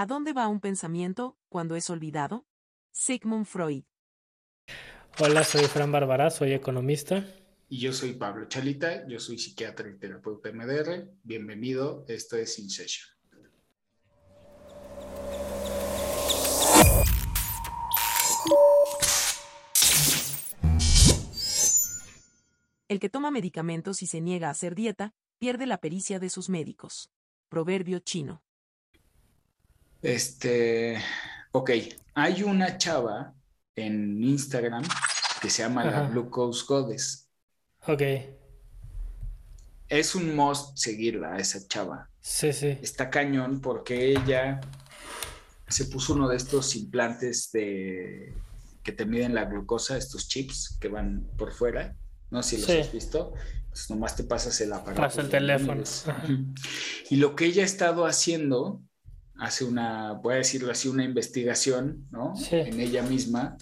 ¿A dónde va un pensamiento cuando es olvidado? Sigmund Freud. Hola, soy Fran Barbará, soy economista. Y yo soy Pablo Chalita, yo soy psiquiatra y terapeuta MDR. Bienvenido, esto es In Session. El que toma medicamentos y se niega a hacer dieta, pierde la pericia de sus médicos. Proverbio chino. Este, ok, hay una chava en Instagram que se llama la Glucose Goddess. Ok. Es un must seguirla, esa chava. Sí, sí. Está cañón porque ella se puso uno de estos implantes de que te miden la glucosa, estos chips que van por fuera. No sé si los has visto. Pues nomás te pasas el aparato. Pasa el teléfono. Y lo que ella ha estado haciendo, hace una, voy a decirlo así, una investigación, ¿no? En ella misma.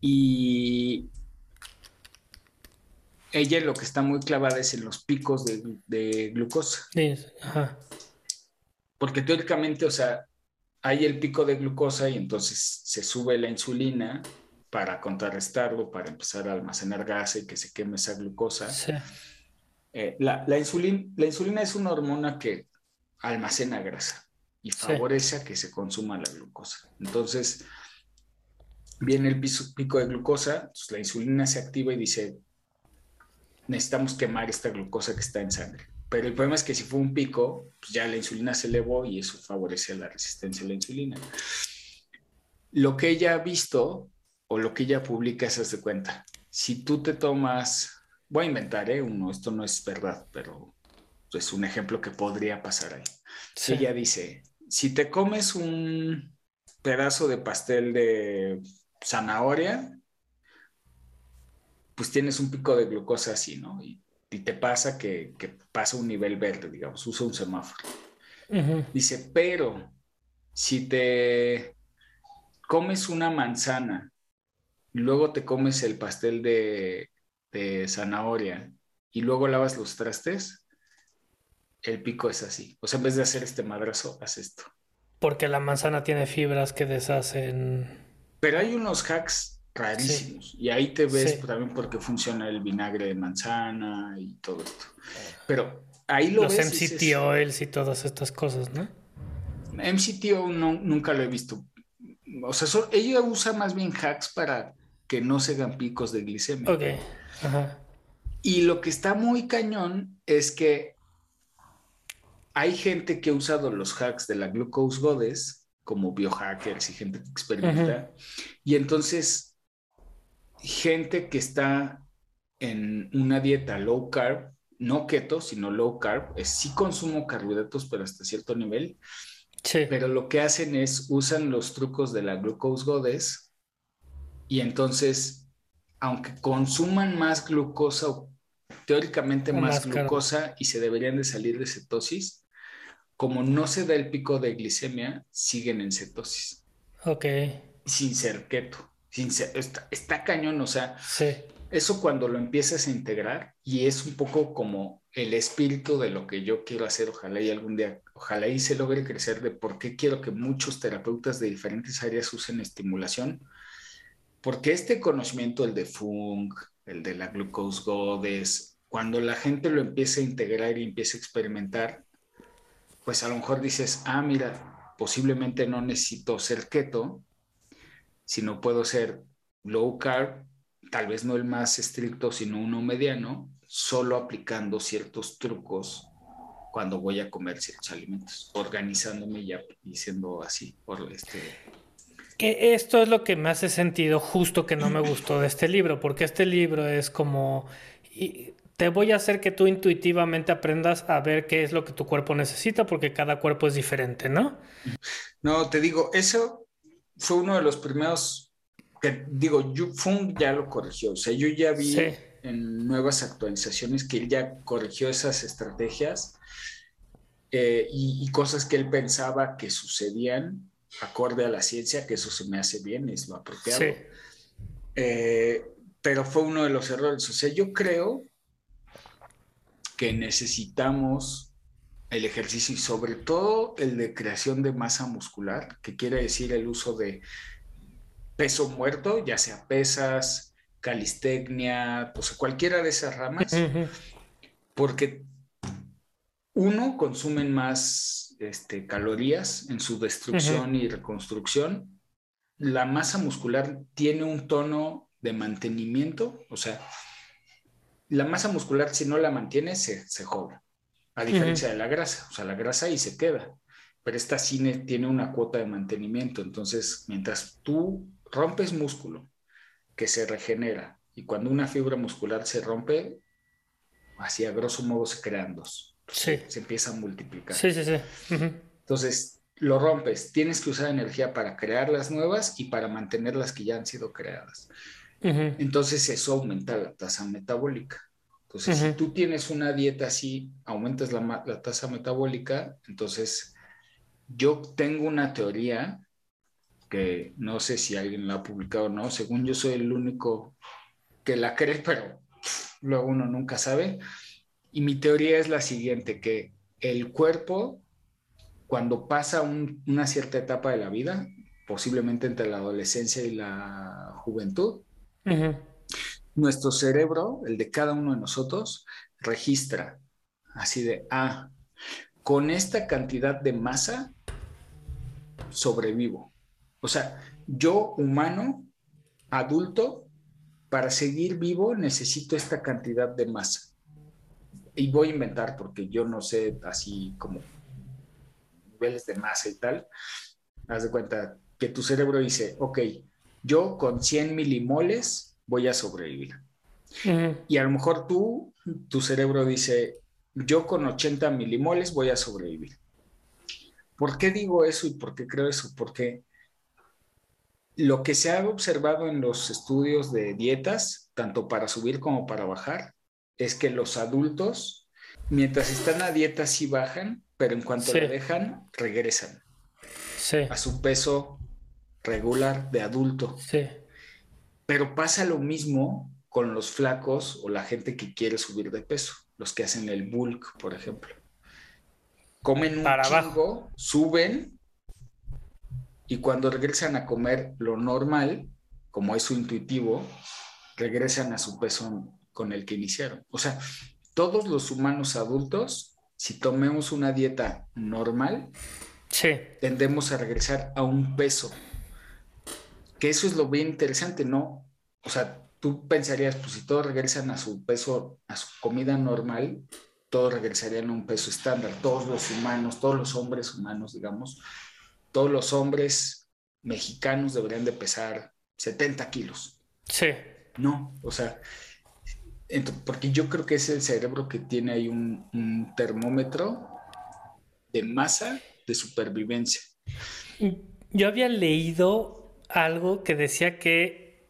Y ella lo que está muy clavada es en los picos de, glucosa. Sí, ajá. Porque teóricamente, o sea, hay el pico de glucosa y entonces se sube la insulina para contrarrestarlo, para empezar a almacenar gas y que se queme esa glucosa. Sí. Eh, la, la, insulina, la insulina es una hormona que almacena grasa y favorece a que se consuma la glucosa. Entonces, viene el pico de glucosa, la insulina se activa y dice, necesitamos quemar esta glucosa que está en sangre. Pero el problema es que si fue un pico, pues ya la insulina se elevó y eso favorece la resistencia a la insulina. Lo que ella ha visto o lo que ella publica es de cuenta. Si tú te tomas, voy a inventar, ¿eh? Uno, esto no es verdad, pero es un ejemplo que podría pasar ahí. Ella dice, si te comes un pedazo de pastel de zanahoria, pues tienes un pico de glucosa así, ¿no? Y, te pasa que, pasa un nivel verde, digamos, usa un semáforo. Dice, pero si te comes una manzana luego te comes el pastel de, zanahoria y luego lavas los trastes, el pico es así. O sea, en vez de hacer este madrazo, haz esto. Porque la manzana tiene fibras que deshacen. Pero hay unos hacks rarísimos. Y ahí te ves también porque funciona el vinagre de manzana y todo esto. Pero ahí lo Los ves. Los MCT oils y todas estas cosas, ¿no? MCT no, nunca lo he visto. O sea, ella usa más bien hacks para que no se hagan picos de glicemia. Ok. Ajá. Y lo que está muy cañón es que hay gente que ha usado los hacks de la Glucose Goddess como biohackers y gente que experimenta. Y entonces, gente que está en una dieta low carb, no keto, sino low carb, es sí consumo carbohidratos, pero hasta cierto nivel. Sí. Pero lo que hacen es usan los trucos de la Glucose Goddess y entonces, aunque consuman más glucosa, teóricamente más, glucosa, y se deberían de salir de cetosis, como no se da el pico de glicemia, siguen en cetosis. Ok. Sin ser keto. Sin está, está, cañón, o sea, sí. eso cuando lo empiezas a integrar y es un poco como el espíritu de lo que yo quiero hacer, ojalá y algún día, ojalá y se logre crecer de por qué quiero que muchos terapeutas de diferentes áreas usen estimulación, porque este conocimiento, el de Fung, el de la glucose goddess, cuando la gente lo empieza a integrar y empieza a experimentar, pues a lo mejor dices, ah, mira, posiblemente no necesito ser keto, sino puedo ser low carb, tal vez no el más estricto, sino uno mediano, solo aplicando ciertos trucos cuando voy a comer ciertos alimentos, organizándome ya y siendo así, por este, que esto es lo que me hace sentido justo que no me gustó de este libro, porque este libro es como... te voy a hacer que tú intuitivamente aprendas a ver qué es lo que tu cuerpo necesita, porque cada cuerpo es diferente, ¿no? No, te digo, eso fue uno de los primeros que, digo, Fung ya lo corrigió, o sea, yo ya vi en nuevas actualizaciones que él ya corrigió esas estrategias eh, y cosas que él pensaba que sucedían acorde a la ciencia, que eso se me hace bien, es lo apropiado. Eh, pero fue uno de los errores. O sea, yo creo que necesitamos el ejercicio y sobre todo el de creación de masa muscular, que quiere decir el uso de peso muerto, ya sea pesas, calistecnia, pues cualquiera de esas ramas, porque uno consumen más este, calorías en su destrucción y reconstrucción. La masa muscular tiene un tono de mantenimiento, o sea, la masa muscular si no la mantiene se, se joda, a diferencia de la grasa, o sea, la grasa ahí se queda, pero esta cine tiene una cuota de mantenimiento, entonces mientras tú rompes músculo que se regenera y cuando una fibra muscular se rompe, así a grosso modo se crean dos, sí. se empieza a multiplicar. Sí, sí, sí. Entonces, lo rompes, tienes que usar energía para crear las nuevas y para mantener las que ya han sido creadas. Entonces eso aumenta la tasa metabólica. Entonces, si tú tienes una dieta así, aumentas la, la, tasa metabólica, entonces yo tengo una teoría que no sé si alguien la ha publicado o no, según yo soy el único que la cree, pero luego uno nunca sabe. Y mi teoría es la siguiente, que el cuerpo, cuando pasa una cierta etapa de la vida, posiblemente entre la adolescencia y la juventud, nuestro cerebro, el de cada uno de nosotros, registra así de, ah, con esta cantidad de masa sobrevivo. O sea, yo humano, adulto, para seguir vivo necesito esta cantidad de masa. Y voy a inventar porque yo no sé así como niveles de masa y tal. Haz de cuenta que tu cerebro dice, ok, yo con 100 milimoles voy a sobrevivir. Y a lo mejor tú, tu cerebro dice, yo con 80 milimoles voy a sobrevivir. ¿Por qué digo eso y por qué creo eso? Porque lo que se ha observado en los estudios de dietas, tanto para subir como para bajar, es que los adultos, mientras están a dieta, sí bajan, pero en cuanto la dejan, regresan a su peso regular de adulto. Sí. Pero pasa lo mismo con los flacos o la gente que quiere subir de peso, los que hacen el bulk, por ejemplo. Comen un Para chingo, suben y cuando regresan a comer lo normal, como es su intuitivo, regresan a su peso con el que iniciaron. O sea, todos los humanos adultos, si tomemos una dieta normal, tendemos a regresar a un peso que eso es lo bien interesante, ¿no? O sea, tú pensarías, pues si todos regresan a su peso, a su comida normal, todos regresarían a un peso estándar, todos los humanos, todos los hombres humanos, digamos, todos los hombres mexicanos deberían de pesar 70 kilos. Sí. No, o sea, porque yo creo que es el cerebro que tiene ahí un, un termómetro de masa de supervivencia. Yo había leído algo que decía que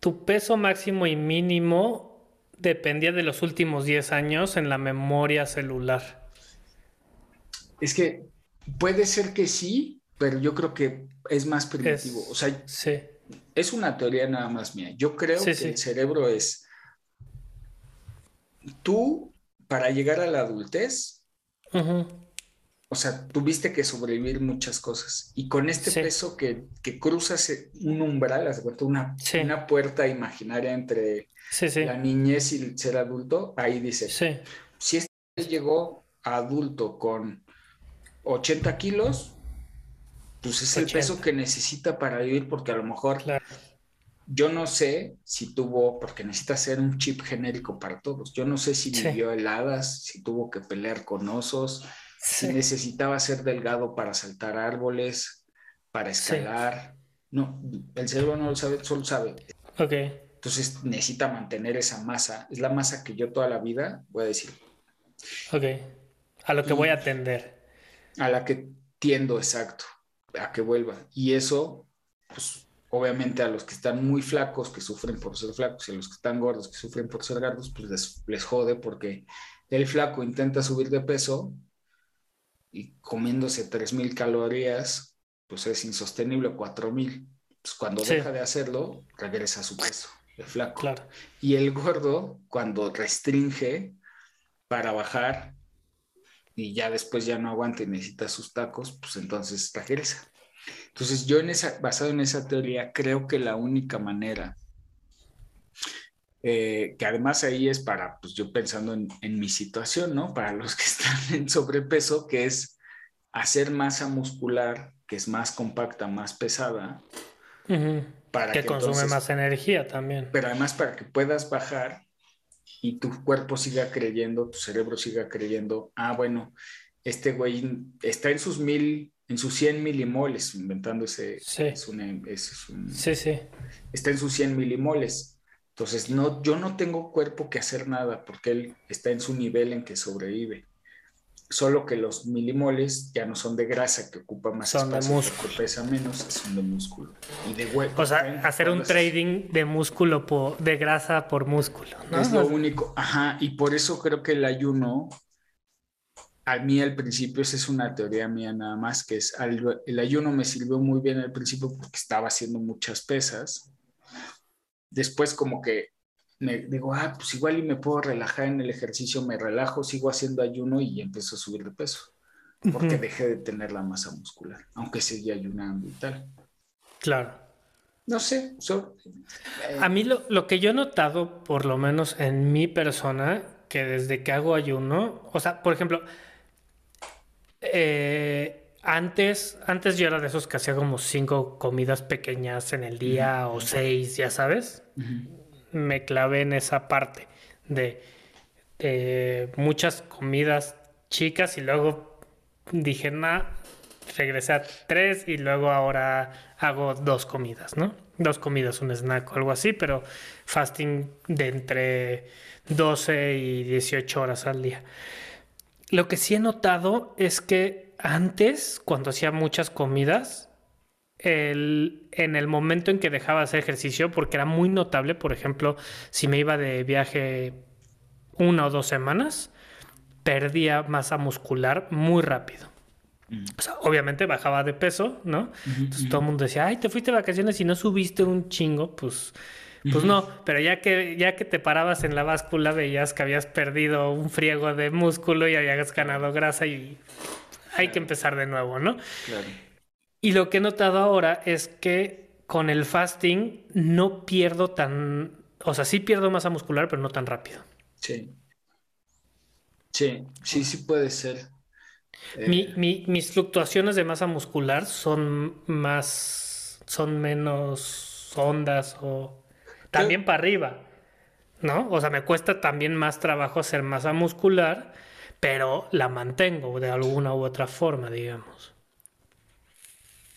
tu peso máximo y mínimo dependía de los últimos 10 años en la memoria celular. Es que puede ser que sí, pero yo creo que es más primitivo. o sea, es una teoría nada más mía. Yo creo que el cerebro es tú para llegar a la adultez o sea, tuviste que sobrevivir muchas cosas. Y con este peso que, que, cruzas un umbral, una, una puerta imaginaria entre la niñez y el ser adulto, ahí dice, si este llegó a adulto con 80 kilos, pues es el peso que necesita para vivir, porque a lo mejor yo no sé si tuvo, porque necesita ser un chip genérico para todos, yo no sé si vivió heladas, si tuvo que pelear con osos si necesitaba ser delgado para saltar árboles, para escalar. No, el cerebro no lo sabe, solo sabe. Ok. Entonces necesita mantener esa masa. Es la masa que yo toda la vida voy a decir. Ok. A lo que voy a atender. A la que tiendo, exacto. A que vuelva. Y eso, pues, obviamente a los que están muy flacos, que sufren por ser flacos, y a los que están gordos, que sufren por ser gordos, pues les, les jode porque el flaco intenta subir de peso y comiéndose 3.000 calorías, pues es insostenible, 4.000. Pues cuando deja de hacerlo, regresa a su peso, el flaco. Claro. Y el gordo, cuando restringe para bajar, y ya después ya no aguanta y necesita sus tacos, pues entonces regresa. Entonces yo en esa, basado en esa teoría, creo que la única manera, eh, que además ahí es para, pues yo pensando en, en, mi situación, ¿no? Para los que están en sobrepeso, que es hacer masa muscular, que es más compacta, más pesada, para que, consume más energía también. Pero además para que puedas bajar y tu cuerpo siga creyendo, tu cerebro siga creyendo, ah, bueno, este güey está en sus mil, en sus 100 milimoles, inventando ese, sí. es un, sí, sí. está en sus 100 milimoles. Entonces, no, yo no tengo cuerpo que hacer nada porque él está en su nivel en que sobrevive solo que los milimoles ya no son de grasa que ocupa más son espacio, de músculo. pesa menos, son de músculo y de hueco. O sea, hacer un trading de músculo por, de grasa por músculo, ¿no? Es lo único, ajá, y por eso creo que el ayuno a mí al principio, esa es una teoría mía nada más, que es el ayuno me sirvió muy bien al principio porque estaba haciendo muchas pesas. Después como que me digo, ah, pues igual y me puedo relajar en el ejercicio, me relajo, sigo haciendo ayuno y empiezo a subir de peso, porque dejé de tener la masa muscular, aunque seguía ayunando y tal. Claro. No sé. Eh, a mí lo, lo, que yo he notado, por lo menos en mi persona, que desde que hago ayuno, o sea, por ejemplo, eh, antes, antes yo era de esos que hacía como cinco comidas pequeñas en el día o seis, ya sabes me clavé en esa parte de, muchas comidas chicas y luego dije, nada, regresé a tres y luego ahora hago dos comidas, ¿no? Dos comidas, un snack o algo así, pero fasting de entre 12 y 18 horas al día. Lo que sí he notado es que antes, cuando hacía muchas comidas, el, en el momento en que dejaba de hacer ejercicio, porque era muy notable, por ejemplo, si me iba de viaje una o dos semanas, perdía masa muscular muy rápido. Mm. O sea, obviamente bajaba de peso, ¿no? Entonces todo el mundo decía, ay, te fuiste de vacaciones y no subiste un chingo, pues, pues no, pero ya que, ya que te parabas en la báscula veías que habías perdido un friego de músculo y habías ganado grasa y hay que empezar de nuevo, ¿no? Claro. Y lo que he notado ahora es que con el fasting no pierdo tan, o sea, sí pierdo masa muscular, pero no tan rápido. Sí. Sí, sí, sí puede ser. Eh, mis fluctuaciones de masa muscular son más, son menos ondas o también para arriba, ¿no? O sea, me cuesta también más trabajo hacer masa muscular, pero la mantengo de alguna u otra forma, digamos.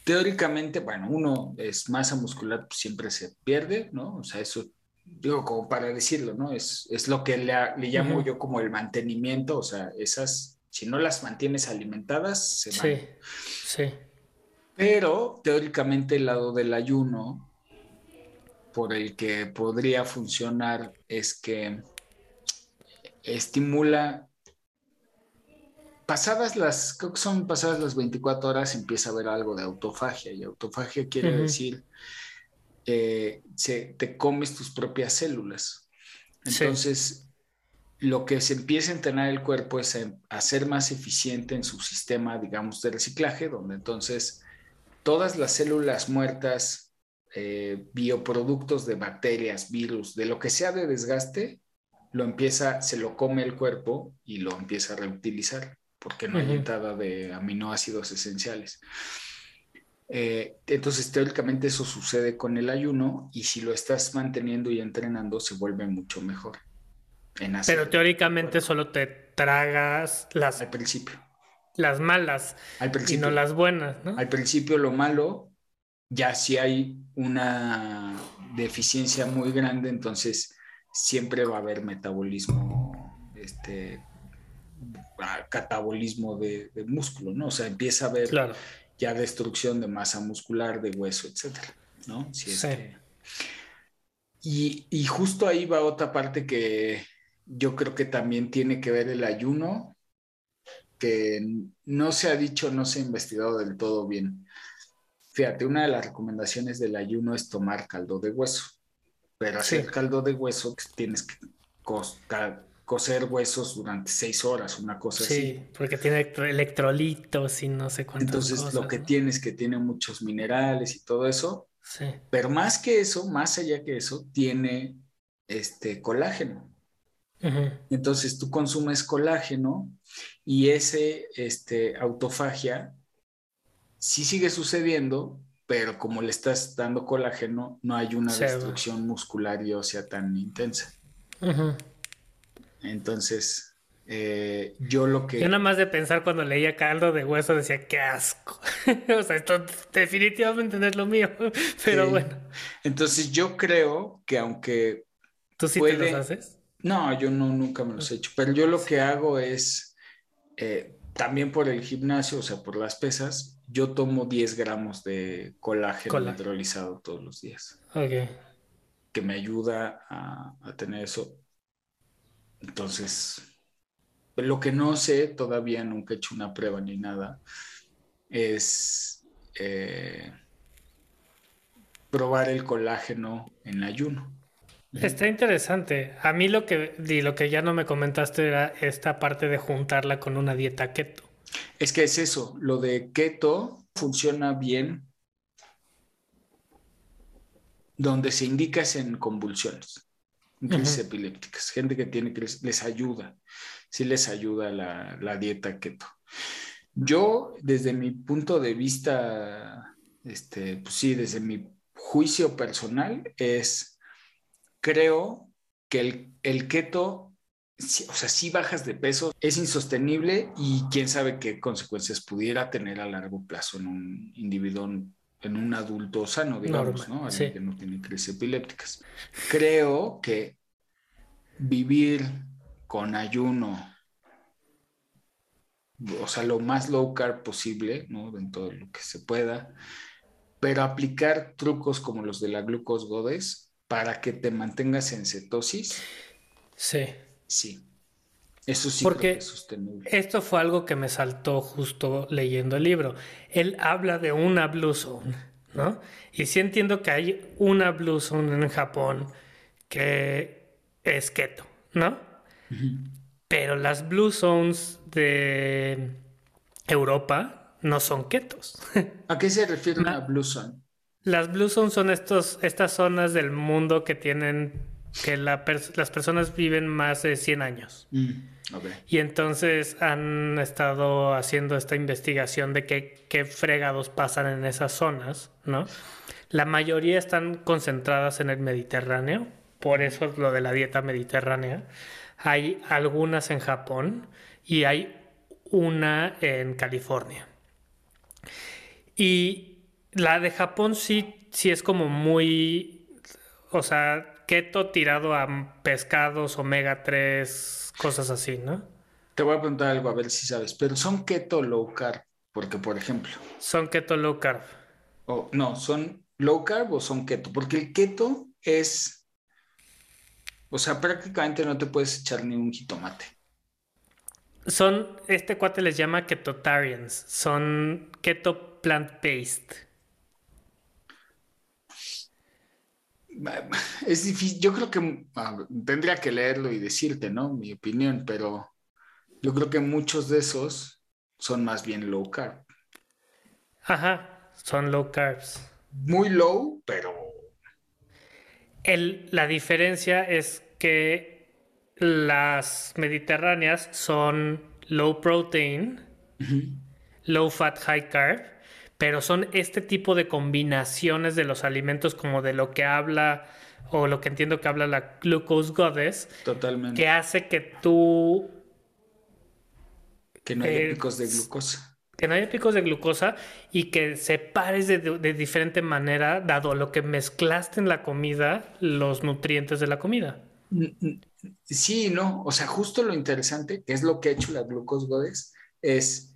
Teóricamente, bueno, uno es masa muscular, pues, siempre se pierde, ¿no? O sea, eso, digo, como para decirlo, ¿no? Es, es lo que le, le llamo yo como el mantenimiento, o sea, esas, si no las mantienes alimentadas, se van. Sí, sí. Pero teóricamente el lado del ayuno, por el que podría funcionar, es que estimula pasadas las, creo que son pasadas las 24 horas, empieza a haber algo de autofagia. Y autofagia quiere decir, eh, se, te comes tus propias células. Entonces, lo que se empieza a entrenar el cuerpo es a, ser más eficiente en su sistema, digamos, de reciclaje, donde entonces todas las células muertas, eh, bioproductos de bacterias, virus, de lo que sea de desgaste, lo empieza, se lo come el cuerpo y lo empieza a reutilizar porque no hay entrada de aminoácidos esenciales. Eh, entonces, teóricamente eso sucede con el ayuno y si lo estás manteniendo y entrenando, se vuelve mucho mejor. Pero teóricamente solo te tragas las... Al principio. Las malas. Al principio. Y no las buenas, ¿no? Al principio lo malo, ya si hay una deficiencia muy grande, entonces siempre va a haber metabolismo este, catabolismo de, músculo, ¿no? O sea, empieza a haber ya destrucción de masa muscular, de hueso, etcétera, ¿no? sí. y, y, justo ahí va otra parte que yo creo que también tiene que ver el ayuno, que no se ha dicho, no se ha investigado del todo bien. Fíjate, una de las recomendaciones del ayuno es tomar caldo de hueso, pero hacer caldo de hueso tienes que coser huesos durante seis horas, una cosa así. Sí, porque tiene electrolitos y no sé cuántas Entonces, lo que tiene es que tiene muchos minerales y todo eso. Sí. Pero más que eso, más allá que eso, tiene este colágeno. Entonces, tú consumes colágeno y ese este, autofagia sí sigue sucediendo, pero como le estás dando colágeno, no hay una destrucción muscular y ósea tan intensa. Entonces, eh, yo lo que... Yo nada más de pensar cuando leía caldo de hueso decía, qué asco. o sea, esto definitivamente no es lo mío, pero bueno. Entonces yo creo que aunque... ¿Tú sí te los haces? No, yo no, nunca me los he hecho, pero yo lo que hago es, eh, también por el gimnasio, o sea, por las pesas, yo tomo 10 gramos de colágeno hidrolizado todos los días. Ok. Que me ayuda a, tener eso. Entonces, lo que no sé, todavía nunca he hecho una prueba ni nada, es eh, probar el colágeno en ayuno. Está interesante. A mí lo que, lo que ya no me comentaste era esta parte de juntarla con una dieta keto. Es que es eso, lo de keto funciona bien donde se indica es en convulsiones, crisis epilépticas, gente que tiene crisis, les ayuda, sí les ayuda la, la, dieta keto. Yo, desde mi punto de vista, este, pues sí, desde mi juicio personal, es, creo que el, el keto o sea, si bajas de peso, es insostenible y quién sabe qué consecuencias pudiera tener a largo plazo en un individuo, en un adulto sano, digamos, ¿no? Alguien que no tiene crisis epilépticas. Creo que vivir con ayuno, o sea, lo más low carb posible, ¿no? Dentro de lo que se pueda, pero aplicar trucos como los de la glucose godes para que te mantengas en cetosis. Sí Sí. Eso sí Porque es sostenible. Esto fue algo que me saltó justo leyendo el libro. Él habla de una blue zone, ¿no? Y sí entiendo que hay una blue zone en Japón que es keto, ¿no? Pero las blue zones de Europa no son ketos. ¿A qué se refiere una blue zone? Las blue zones son estos, estas zonas del mundo que tienen que las personas viven más de 100 años. Mm, y entonces han estado haciendo esta investigación de qué, qué fregados pasan en esas zonas, ¿no? La mayoría están concentradas en el Mediterráneo, por eso es lo de la dieta mediterránea. Hay algunas en Japón y hay una en California. Y la de Japón sí, sí es como muy, o sea, keto tirado a pescados, omega 3, cosas así, ¿no? Te voy a preguntar algo a ver si sabes, pero son keto low carb, porque por ejemplo. Son keto low carb. O no, son low carb o son keto, porque el keto es, o sea, prácticamente no te puedes echar ni un jitomate. Son, este cuate les llama ketotarians, son keto plant-based. es difícil, yo creo que ah, tendría que leerlo y decirte, ¿no? Mi opinión, pero yo creo que muchos de esos son más bien low carb. Ajá, son low carbs. Muy low, pero... El, la diferencia es que las mediterráneas son low protein, low fat, high carb pero son este tipo de combinaciones de los alimentos como de lo que habla o lo que entiendo que habla la glucose goddess. Totalmente. Que hace que tú... Que no haya eh, picos de glucosa. Que no haya picos de glucosa y que separes de, de diferente manera, dado lo que mezclaste en la comida, los nutrientes de la comida. Mm, mm, sí, no, o sea, justo lo interesante, que es lo que ha hecho la glucose goddess, es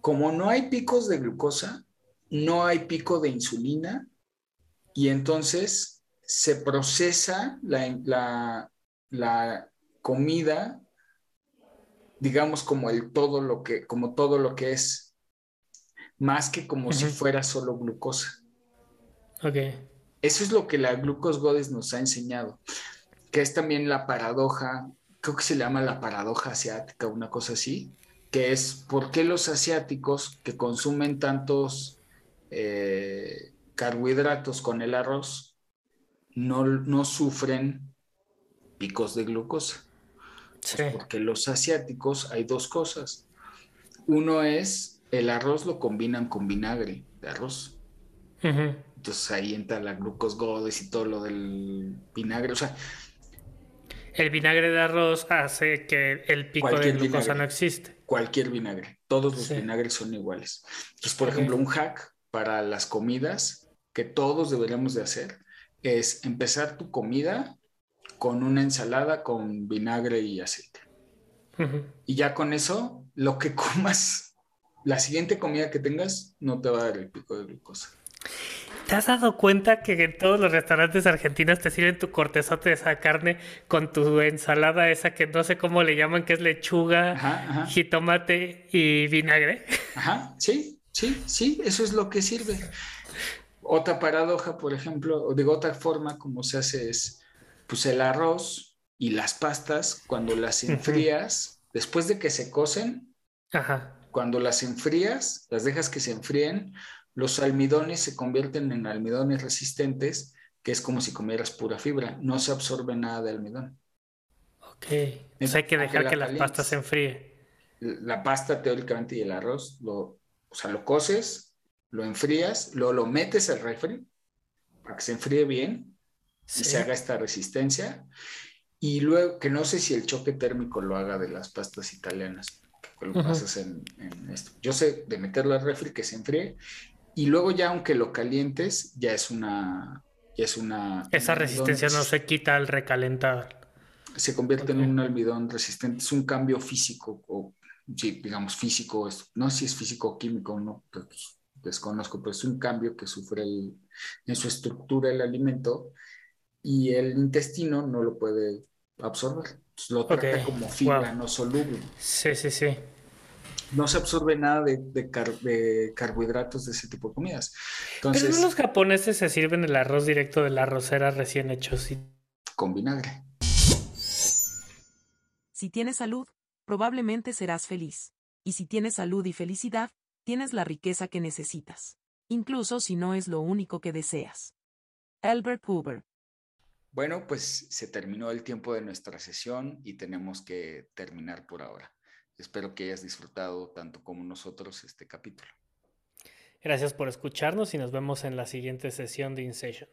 como no hay picos de glucosa, no hay pico de insulina y entonces se procesa la, comida, digamos, como el todo lo que, como todo lo que es, más que como si fuera solo glucosa. Ok. Eso es lo que la glucose goddess nos ha enseñado, que es también la paradoja creo que se llama la paradoja asiática, una cosa así, que es por qué los asiáticos que consumen tantos eh, carbohidratos con el arroz no, no sufren picos de glucosa. Pues porque los asiáticos hay dos cosas. Uno es el arroz lo combinan con vinagre de arroz. Entonces ahí entra la glucos godes y todo lo del vinagre. O sea, el vinagre de arroz hace que el pico de glucosa no existe. Cualquier vinagre. Todos los vinagres son iguales. Entonces, por ejemplo, un hack para las comidas que todos deberíamos de hacer es empezar tu comida con una ensalada con vinagre y aceite. Y ya con eso, lo que comas, la siguiente comida que tengas, no te va a dar el pico de glucosa. ¿Te has dado cuenta que en todos los restaurantes argentinos te sirven tu cortezote de esa carne con tu ensalada esa que no sé cómo le llaman, que es lechuga, jitomate y vinagre? Ajá, sí, sí, sí, eso es lo que sirve. Otra paradoja, por ejemplo, o digo, otra forma como se hace es, pues el arroz y las pastas, cuando las enfrías, después de que se cocen, cuando las enfrías, las dejas que se enfríen, los almidones se convierten en almidones resistentes, que es como si comieras pura fibra. No se absorbe nada de almidón. Ok. Entonces hay que dejar que, la pasta se enfríe. La pasta teóricamente y el arroz, lo, o sea, lo coces, lo enfrías, luego lo metes al refri para que se enfríe bien y se haga esta resistencia. Y luego, que no sé si el choque térmico lo haga de las pastas italianas, que lo pasas en, en, esto. Yo sé de meterlo al refri que se enfríe y luego ya aunque lo calientes, ya es una... Ya es una Esa resistencia no se quita al recalentar. Se convierte en un almidón resistente. Es un cambio físico, o sí, digamos físico, no sé si es físico o químico, no, pues, desconozco, pero es un cambio que sufre en su estructura el alimento y el intestino no lo puede absorber. lo trata como fibra no soluble. Sí, sí, sí no se absorbe nada de, carbohidratos de ese tipo de comidas. Entonces, Pero los japoneses se sirven el arroz directo de la arrocera recién hecho, sí. Con vinagre. Si tienes salud, probablemente serás feliz. Y si tienes salud y felicidad, tienes la riqueza que necesitas. Incluso si no es lo único que deseas. Albert Hoover. Bueno, pues se terminó el tiempo de nuestra sesión y tenemos que terminar por ahora. Espero que hayas disfrutado tanto como nosotros este capítulo. Gracias por escucharnos y nos vemos en la siguiente sesión de InSession.